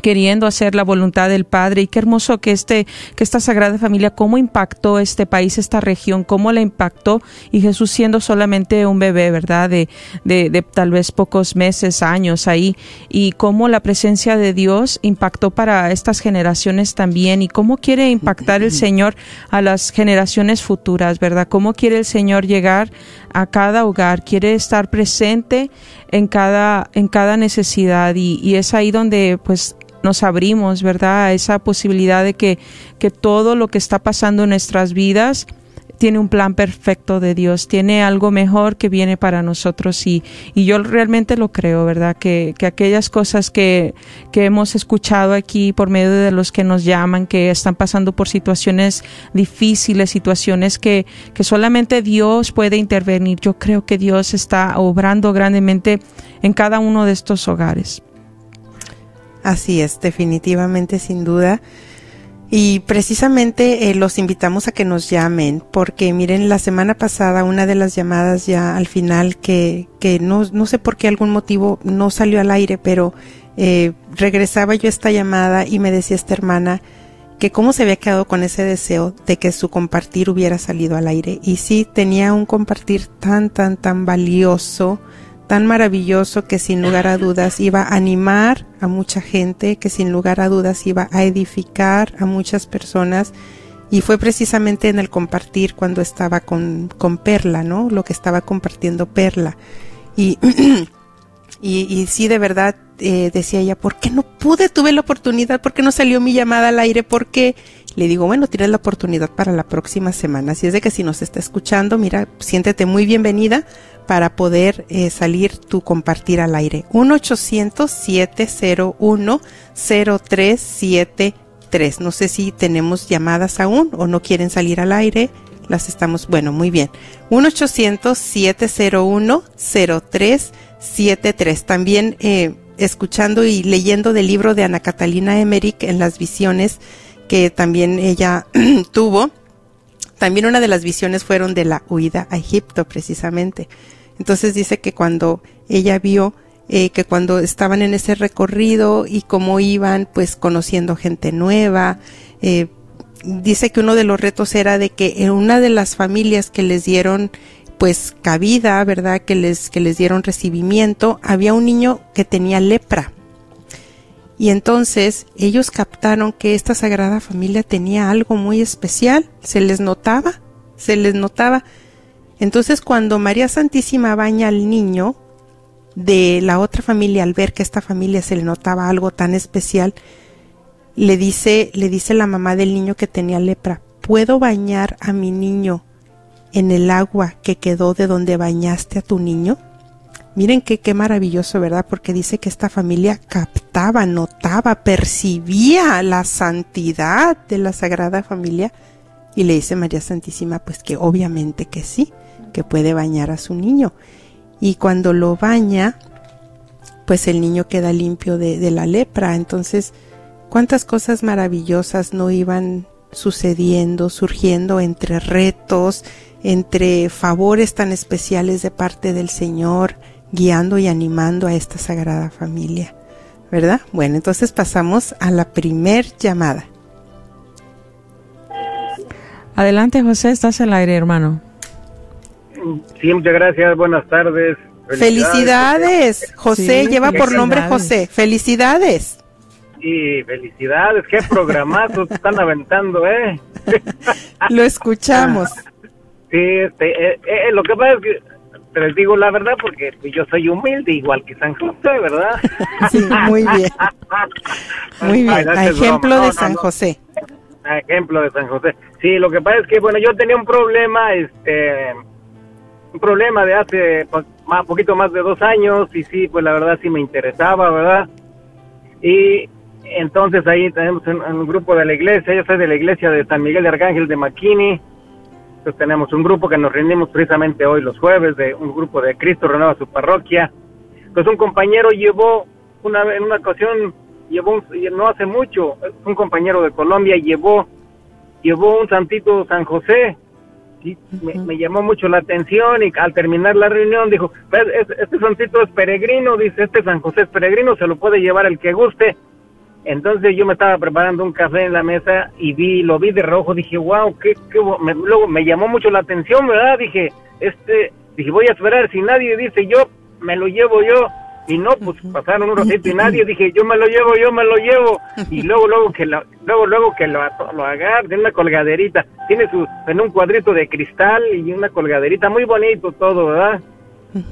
S4: Queriendo hacer la voluntad del Padre y qué hermoso que este que esta Sagrada Familia cómo impactó este país, esta región, cómo la impactó y Jesús siendo solamente un bebé, ¿verdad? De, de, de tal vez pocos meses, años ahí y cómo la presencia de Dios impactó para estas generaciones también y cómo quiere impactar el *clears throat* Señor a las generaciones futuras, ¿verdad? Cómo quiere el Señor llegar a cada hogar, quiere estar presente en cada, en cada necesidad y, es ahí donde pues nos abrimos, ¿verdad? A esa posibilidad de que, que todo lo que está pasando en nuestras vidas tiene un plan perfecto de Dios, tiene algo mejor que viene para nosotros y, y yo realmente lo creo, ¿verdad? Que, que aquellas cosas que, que hemos escuchado aquí por medio de los que nos llaman, que están pasando por situaciones difíciles, situaciones que, que solamente Dios puede intervenir, yo creo que Dios está obrando grandemente en cada uno de estos hogares.
S3: Así es, definitivamente, sin duda. Y precisamente eh, los invitamos a que nos llamen, porque miren, la semana pasada una de las llamadas ya al final que, que no, no sé por qué algún motivo no salió al aire, pero eh, regresaba yo esta llamada y me decía esta hermana que cómo se había quedado con ese deseo de que su compartir hubiera salido al aire. Y sí, tenía un compartir tan, tan, tan valioso, tan maravilloso que sin lugar a dudas iba a animar a mucha gente, que sin lugar a dudas iba a edificar a muchas personas. Y fue precisamente en el compartir cuando estaba con, con Perla, ¿no? Lo que estaba compartiendo Perla. *clears throat* Y, y, sí, de verdad, eh, decía ella, ¿por qué no pude? Tuve la oportunidad, ¿por qué no salió mi llamada al aire? ¿Por qué? Le digo, bueno, tienes la oportunidad para la próxima semana. Así es de que si nos está escuchando, mira, siéntete muy bienvenida para poder eh, salir tu compartir al aire. 1-800-701-0373. No sé si tenemos llamadas aún o no quieren salir al aire. Las estamos, bueno, muy bien. 1-800-701-0373. También eh, escuchando y leyendo del libro de Ana Catalina Emmerich en las visiones que también ella *clears throat* tuvo. También una de las visiones fueron de la huida a Egipto, precisamente. Entonces dice que cuando ella vio eh, que cuando estaban en ese recorrido y cómo iban, pues conociendo gente nueva, eh, dice que uno de los retos era de que en una de las familias que les dieron pues cabida, ¿verdad? Que les, que les dieron recibimiento, había un niño que tenía lepra. Y entonces ellos captaron que esta Sagrada Familia tenía algo muy especial, se les notaba, se les notaba. Entonces cuando María Santísima baña al niño de la otra familia, al ver que esta familia se le notaba algo tan especial, le dice, le dice la mamá del niño que tenía lepra, ¿puedo bañar a mi niño en el agua que quedó de donde bañaste a tu niño? Miren qué, qué maravilloso, ¿verdad? Porque dice que esta familia notaba, percibía la santidad de la Sagrada Familia y le dice María Santísima, pues que obviamente que sí, que puede bañar a su niño. Y cuando lo baña, pues el niño queda limpio de la lepra. Entonces, cuántas cosas maravillosas no iban sucediendo, surgiendo entre retos, entre favores tan especiales de parte del Señor, guiando y animando a esta sagrada familia. ¿Verdad? Bueno, entonces pasamos a la primer llamada.
S4: Adelante, José, estás al aire, hermano.
S6: Sí, muchas gracias. Buenas tardes.
S3: Felicidades. José
S4: Sí,
S3: lleva por nombre. José. Felicidades.
S6: Y felicidades. Qué programazo te están aventando, ¿eh? *laughs*
S3: Lo escuchamos. *laughs*
S6: Sí, este, eh, eh, lo que pasa es que te les digo la verdad porque pues, yo soy humilde, igual que San José, ¿verdad? *laughs*
S3: Sí, muy bien. Muy bien. A ejemplo de
S6: no,
S3: San
S6: no.
S3: José.
S6: A ejemplo de San José. Sí, lo que pasa es que, bueno, yo tenía un problema, este, un problema de hace pues, más, poquito más de dos años y sí, pues la verdad sí me interesaba, ¿verdad? Y entonces ahí tenemos un, un grupo de la iglesia, yo soy de la iglesia de San Miguel de Arcángel de Maquini. Entonces tenemos un grupo que nos reunimos precisamente hoy los jueves, de un grupo de Cristo renueva su parroquia. Pues un compañero llevó, una en una ocasión, llevó, un- no hace mucho, un compañero de Colombia llevó, llevó un santito San José. Y me, me llamó mucho la atención y al terminar la reunión dijo, "Pues, es- este santito es peregrino, dice, este San José es peregrino, se lo puede llevar el que guste. Entonces yo me estaba preparando un café en la mesa y vi, lo vi de rojo, dije, wow, qué, qué bo-". me- luego me llamó mucho la atención, ¿verdad? Dije, este, dije, voy a esperar, si nadie dice yo, me lo llevo yo. Y no, pues pasaron un ratito y nadie, *laughs* dije, yo me lo llevo, yo me lo llevo. Y luego, luego que lo, luego, luego que lo, lo agarre, tiene una colgaderita, tiene su, en un cuadrito de cristal y una colgaderita, muy bonito todo, ¿verdad?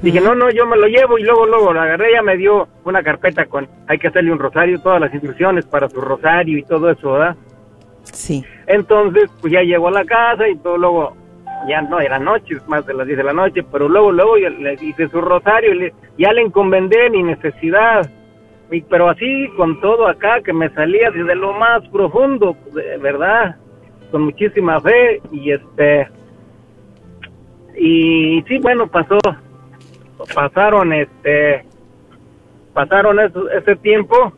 S6: Dije, no, no, yo me lo llevo y luego, luego lo agarré, ya me dio una carpeta con, hay que hacerle un rosario, todas las instrucciones para su rosario y todo eso, ¿verdad?
S3: Sí.
S6: Entonces, pues ya llegó a la casa y todo luego, ya no, era noche, más de las 10 de la noche, pero luego, luego yo le hice su rosario y le- ya le encomendé mi necesidad. Y, pero así, con todo acá, que me salía desde lo más profundo, de verdad, con muchísima fe y este... Y sí, bueno, pasó, pasaron este, pasaron eso- ese tiempo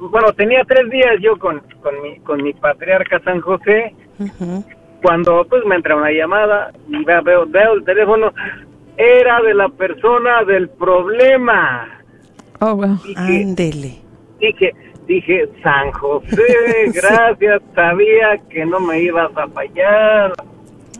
S6: bueno, tenía tres días yo con, con, mi, con mi patriarca San José, cuando pues me entra una llamada y veo, veo, el teléfono, era de la persona del problema.
S4: Oh, wow.
S3: Ándele.
S6: dije, dije, San José, *laughs* gracias, sabía que no me ibas a fallar.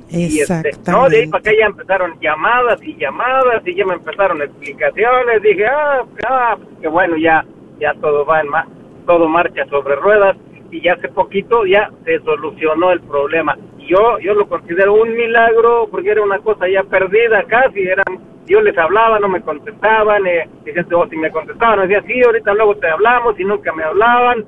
S6: Y este, no, de ahí
S3: Exactamente.
S6: para acá ya empezaron llamadas y llamadas y ya me empezaron explicaciones. Dije, ah, ah, que bueno, ya, ya todo va en ma- todo marcha sobre ruedas y ya hace poquito ya se solucionó el problema. Y yo, yo lo considero un milagro porque era una cosa ya perdida casi, eran, yo les hablaba, no me contestaban, eh, decían, "Oh, si me contestaban, me decían, sí, ahorita luego te hablamos y nunca me hablaban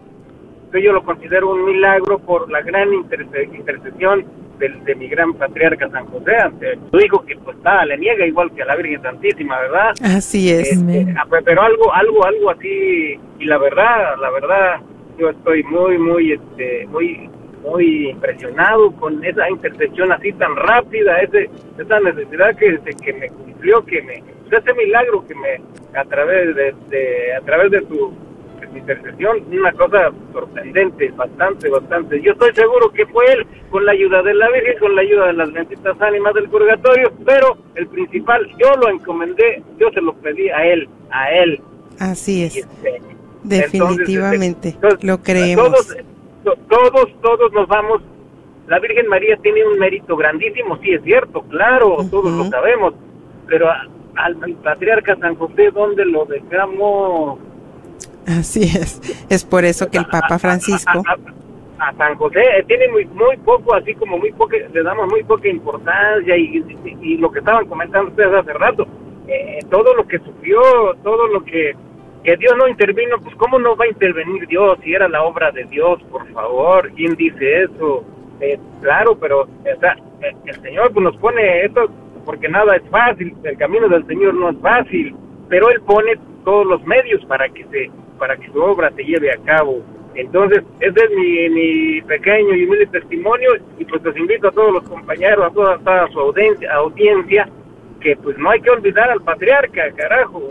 S6: yo lo considero un milagro por la gran interce- intercesión del- de, mi gran patriarca San José ante su hijo que pues está, le niega igual que a la Virgen Santísima, ¿verdad?
S3: Así es.
S6: Este, ah, pe- pero algo, algo, algo así, y la verdad, la verdad, yo estoy muy, muy, este, muy, muy impresionado con esa intercesión así tan rápida, ese, esa necesidad que, que me cumplió, que me, ese milagro que me, a través de, de- a través de de su intercesión, una cosa sorprendente, bastante, bastante. Yo estoy seguro que fue él, con la ayuda de la Virgen, con la ayuda de las benditas ánimas del purgatorio, pero el principal, yo lo encomendé, yo se lo pedí a él, a él.
S3: Así es.
S6: este,
S3: Definitivamente.
S6: entonces,
S3: Lo creemos.
S6: Todos, to- todos, todos nos vamos. La Virgen María tiene un mérito grandísimo, sí es cierto, claro, todos lo sabemos, pero al, al patriarca San José, ¿dónde lo dejamos?
S3: Así es. Es por eso que el Papa Francisco.
S6: A, a- a San José eh, tiene muy, muy poco, así como muy poca, le damos muy poca importancia y, y- y lo que estaban comentando ustedes hace rato, eh, todo lo que sufrió, todo lo que, que Dios no intervino, pues cómo no va a intervenir Dios si era la obra de Dios, por favor, ¿quién dice eso? Eh, claro, pero o sea, eh, el Señor pues, nos pone esto porque nada es fácil, el camino del Señor no es fácil, pero Él pone todos los medios para que se para que su obra se lleve a cabo. Entonces, ese es mi, mi pequeño y humilde testimonio y pues los invito a todos los compañeros, a toda, toda su audiencia, audiencia, que pues no hay que olvidar al patriarca, carajo.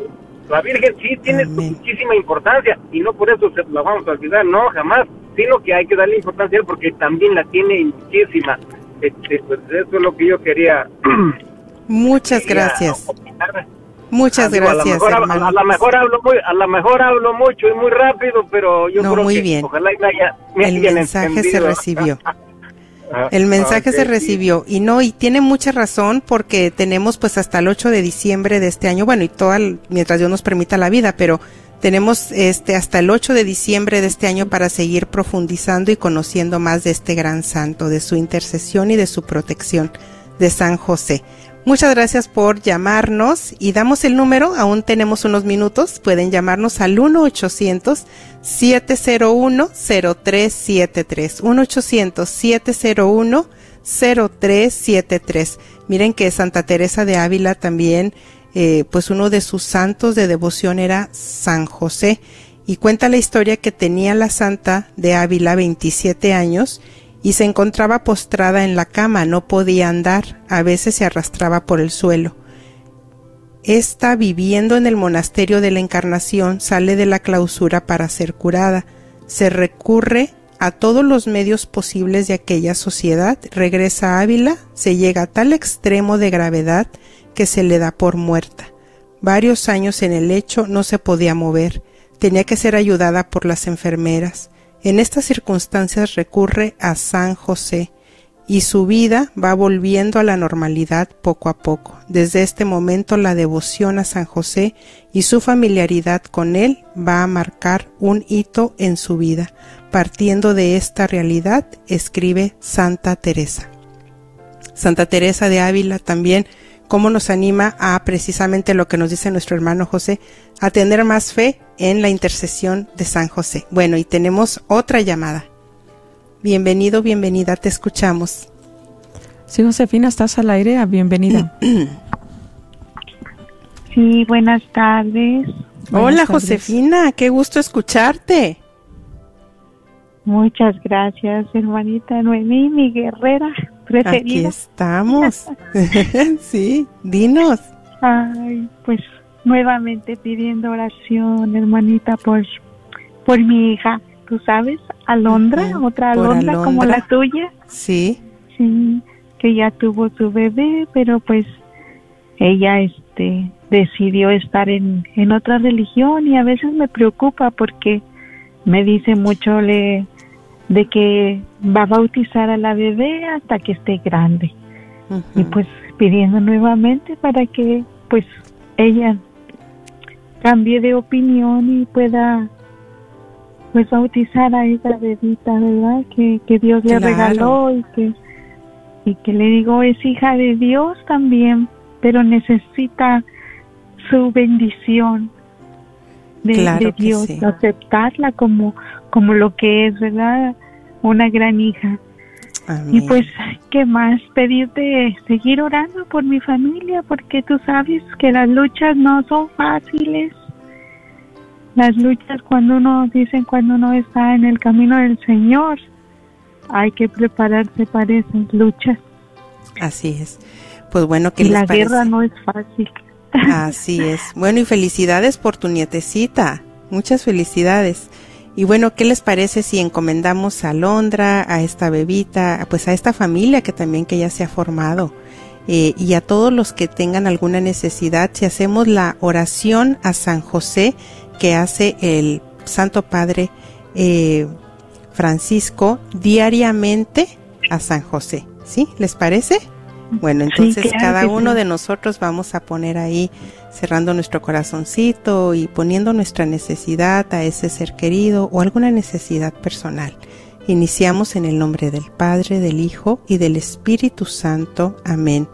S6: La Virgen sí tiene
S3: Amén.
S6: muchísima importancia y no por eso se la vamos a olvidar, no, jamás, sino que hay que darle importancia porque también la tiene muchísima. Este, pues eso es lo que yo quería. *clears throat*
S3: Muchas
S6: quería
S3: gracias.
S6: opinar.
S3: Muchas
S6: Ah,
S3: gracias,
S6: a lo mejor, a-
S3: hermano.
S6: A, lo mejor hablo muy, a lo mejor hablo mucho y muy rápido, pero yo
S3: No,
S6: creo
S3: muy
S6: que
S3: bien.
S6: ojalá y me haya, me
S3: El mensaje se recibió. *laughs*
S6: Ah,
S3: El mensaje se
S6: sí.
S3: recibió y no, y tiene mucha razón porque tenemos pues hasta el 8 de diciembre de este año, bueno, y todo el- mientras Dios nos permita la vida, pero tenemos este hasta el 8 de diciembre de este año para seguir profundizando y conociendo más de este gran santo, de su intercesión y de su protección de San José. Muchas gracias por llamarnos y damos el número, aún tenemos unos minutos, pueden llamarnos al 1-800-701-0373. 1-800-701-0373. Miren que Santa Teresa de Ávila también, eh, pues uno de sus santos de devoción era San José. Y cuenta la historia que tenía la Santa de Ávila 27 años y se encontraba postrada en la cama, no podía andar, a veces se arrastraba por el suelo. Esta, viviendo en el monasterio de la Encarnación, sale de la clausura para ser curada. Se recurre a todos los medios posibles de aquella sociedad, regresa a Ávila, se llega a tal extremo de gravedad que se le da por muerta. Varios años en el lecho no se podía mover, tenía que ser ayudada por las enfermeras. En estas circunstancias recurre a San José y su vida va volviendo a la normalidad poco a poco. Desde este momento la devoción a San José y su familiaridad con él va a marcar un hito en su vida. Partiendo de esta realidad, escribe Santa Teresa. Santa Teresa de Ávila también, cómo nos anima a precisamente lo que nos dice nuestro hermano José, a tener más fe en la intercesión de San José. Bueno, y tenemos otra llamada. Bienvenido, bienvenida, te escuchamos.
S4: Sí, Josefina, estás al aire. Ah, Bienvenida. *clears throat*
S7: Sí, buenas tardes.
S4: Buenas
S3: Hola,
S4: tardes.
S3: Josefina, qué gusto escucharte.
S7: Muchas gracias, hermanita Noemí, mi guerrera
S3: Aquí
S7: preferida.
S3: estamos. *laughs* sí, dinos.
S7: Ay, pues nuevamente pidiendo oración, hermanita, por, por mi hija. Tú sabes, Alondra,
S3: Ujú,
S7: otra Alondra, como la tuya.
S3: Sí,
S7: Sí, que ya tuvo su bebé, pero pues ella, este, decidió estar en, en otra religión y a veces me preocupa porque me dice mucho le, de que va a bautizar a la bebé hasta que esté grande y pues pidiendo nuevamente para que pues ella cambie de opinión y pueda pues bautizar a esa bebita, ¿verdad? Que, que Dios le
S3: Claro.
S7: regaló y que y que le digo es hija de Dios también, pero necesita su bendición de,
S3: Claro
S7: de
S3: que
S7: Dios,
S3: sí.
S7: aceptarla como como lo que es, ¿verdad? Una gran hija. Y pues, ¿qué más? Pedirte seguir orando por mi familia, porque tú sabes que las luchas no son fáciles. Las luchas cuando uno, dicen cuando uno está en el camino del Señor, hay que prepararse para esas luchas.
S3: Así es. Pues bueno, ¿qué
S7: Y
S3: les
S7: la
S3: parece?
S7: guerra no es fácil.
S3: Así es. Bueno, y felicidades por tu nietecita. Muchas felicidades. Y bueno, ¿qué les parece si encomendamos a Londra, a esta bebita, pues a esta familia que también que ya se ha formado? eh, y a todos los que tengan alguna necesidad, si hacemos la oración a San José que hace el Santo Padre eh, Francisco diariamente a San José, ¿sí? ¿Les parece? Bueno, entonces
S7: claro
S3: cada uno
S7: sí.
S3: de nosotros vamos a poner ahí cerrando nuestro corazoncito y poniendo nuestra necesidad a ese ser querido o alguna necesidad personal. Iniciamos en el nombre del Padre, del Hijo y del Espíritu Santo. Amén.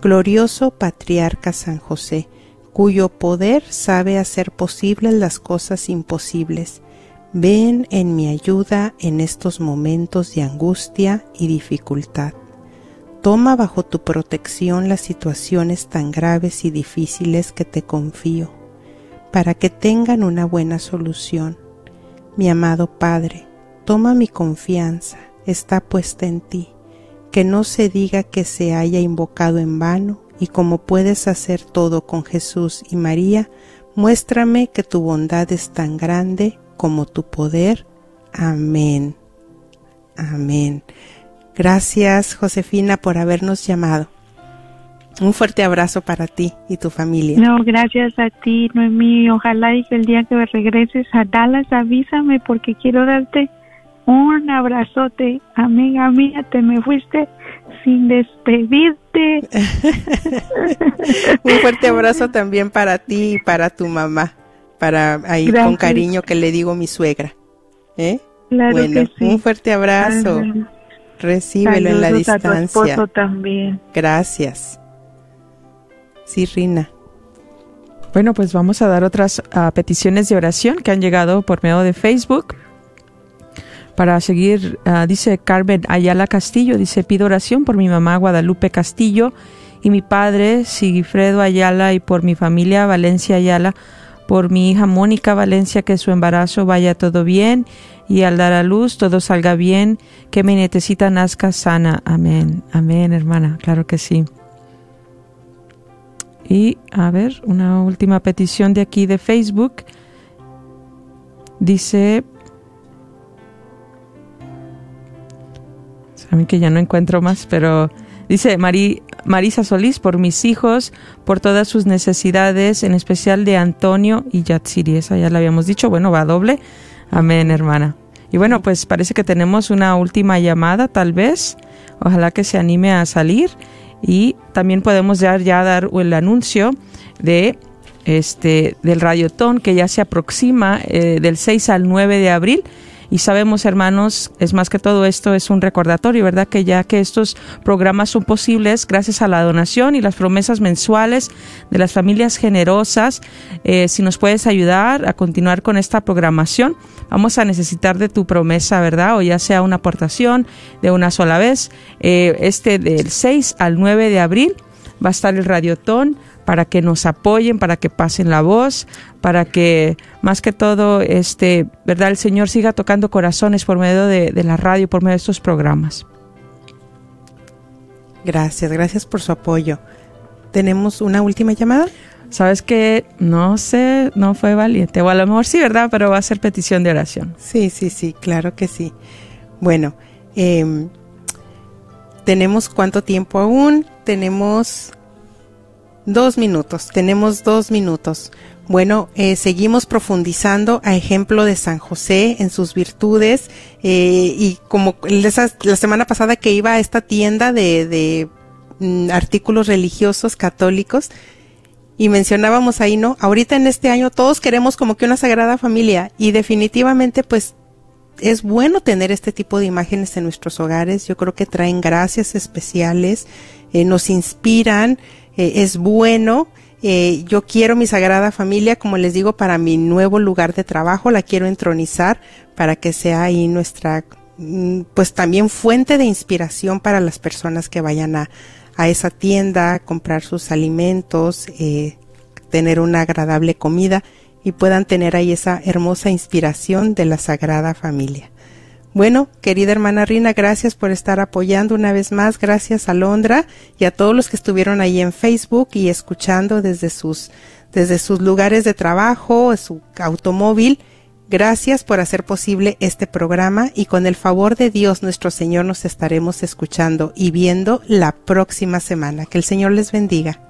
S3: Glorioso Patriarca San José, cuyo poder sabe hacer posibles las cosas imposibles. Ven en mi ayuda en estos momentos de angustia y dificultad. Toma bajo tu protección las situaciones tan graves y difíciles que te confío, para que tengan una buena solución. Mi amado Padre, toma mi confianza, está puesta en ti, que no se diga que se haya invocado en vano, y como puedes hacer todo con Jesús y María, muéstrame que tu bondad es tan grande como tu poder. Amén. Amén. Gracias, Josefina, por habernos llamado. Un fuerte abrazo para ti y tu familia.
S7: No, gracias a ti, Noemí. Ojalá y que el día que regreses a Dallas avísame porque quiero darte un abrazote. Amiga mía, te me fuiste sin despedirte. *laughs*
S3: Un fuerte abrazo también para ti y para tu mamá. Para ahí con cariño que le digo mi suegra. ¿Eh?
S7: Claro
S3: bueno,
S7: que sí.
S3: un fuerte abrazo. Recíbelo en la
S7: Saludos a tu esposo
S3: distancia.
S7: también.
S3: Gracias. Sí, Rina.
S4: Bueno, pues vamos a dar otras ah, peticiones de oración que han llegado por medio de Facebook. Para seguir, ah, dice Carmen Ayala Castillo, dice, pido oración por mi mamá Guadalupe Castillo y mi padre Sigifredo Ayala y por mi familia Valencia Ayala, por mi hija Mónica Valencia, que su embarazo vaya todo bien y al dar a luz todo salga bien, que mi nietecita nazca sana. Amén, amén, hermana, claro que sí. Y a ver, una última petición de aquí de Facebook. Dice... Saben que ya no encuentro más, pero dice Mari- Marisa Solís por mis hijos, por todas sus necesidades, en especial de Antonio y Yatsiri. Esa ya la habíamos dicho. Bueno, va doble. Amén, hermana. Y bueno, pues parece que tenemos una última llamada, tal vez. Ojalá que se anime a salir. Y también podemos ya, ya dar el anuncio de este del radiotón que ya se aproxima eh, del 6 al 9 de abril. Y sabemos, hermanos, es más que todo esto es un recordatorio, ¿verdad? Que ya que estos programas son posibles gracias a la donación y las promesas mensuales de las familias generosas, eh, si nos puedes ayudar a continuar con esta programación, vamos a necesitar de tu promesa, ¿verdad? O ya sea una aportación de una sola vez. Eh, este del 6 al 9 de abril va a estar el radiotón para que nos apoyen, para que pasen la voz, para que más que todo, este, verdad, el Señor siga tocando corazones por medio de, de la radio, por medio de estos programas.
S3: Gracias, gracias por su apoyo. ¿Tenemos una última llamada?
S4: Sabes que no sé, no fue valiente, o a lo mejor sí, ¿verdad? Pero va a ser petición de oración.
S3: Sí, sí, sí, claro que sí. Bueno, em, tenemos cuánto tiempo aún? Tenemos Dos minutos, tenemos dos minutos. Bueno, eh, seguimos profundizando a ejemplo de San José en sus virtudes eh, y como la semana pasada que iba a esta tienda de, de mm, artículos religiosos católicos y mencionábamos ahí, ¿no? Ahorita en este año todos queremos como que una sagrada familia y definitivamente pues es bueno tener este tipo de imágenes en nuestros hogares. Yo creo que traen gracias especiales, eh, nos inspiran, eh, es bueno. Eh, yo quiero mi sagrada familia, como les digo, para mi nuevo lugar de trabajo, la quiero entronizar para que sea ahí nuestra, mm, pues también fuente de inspiración para las personas que vayan a, a esa tienda, comprar sus alimentos, eh, tener una agradable comida y puedan tener ahí esa hermosa inspiración de la Sagrada Familia. Bueno, querida hermana Rina, gracias por estar apoyando una vez más. Gracias a Londra y a todos los que estuvieron ahí en Facebook y escuchando desde sus, desde sus lugares de trabajo, su automóvil. Gracias por hacer posible este programa y con el favor de Dios nuestro Señor nos estaremos escuchando y viendo la próxima semana. Que el Señor les bendiga.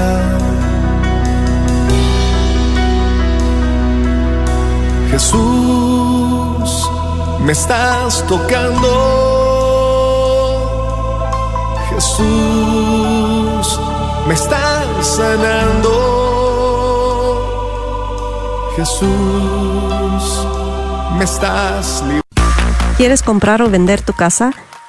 S2: Jesús, me estás tocando. Jesús, me estás sanando. Jesús, me estás.
S8: ¿Quieres comprar o vender tu casa?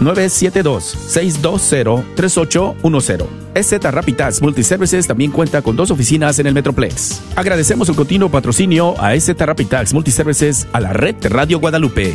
S1: 972-620-3810. EZ Rapid Tax Multiservices también cuenta con dos oficinas en el Metroplex. Agradecemos el continuo patrocinio a EZ Rapid Tax Multiservices a la red Radio Guadalupe.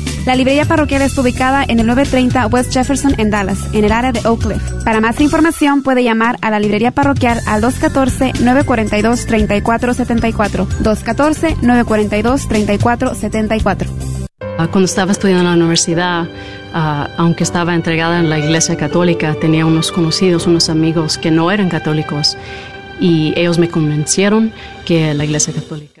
S9: La librería parroquial está ubicada en el 930 West Jefferson en Dallas, en el área de Oak Cliff. Para más información puede llamar a la librería parroquial al 214-942-3474. 214-942-3474.
S10: Ah, Cuando estaba estudiando en la universidad, ah, aunque estaba entregada en la iglesia católica, tenía unos conocidos, unos amigos que no eran católicos y ellos me convencieron que la iglesia católica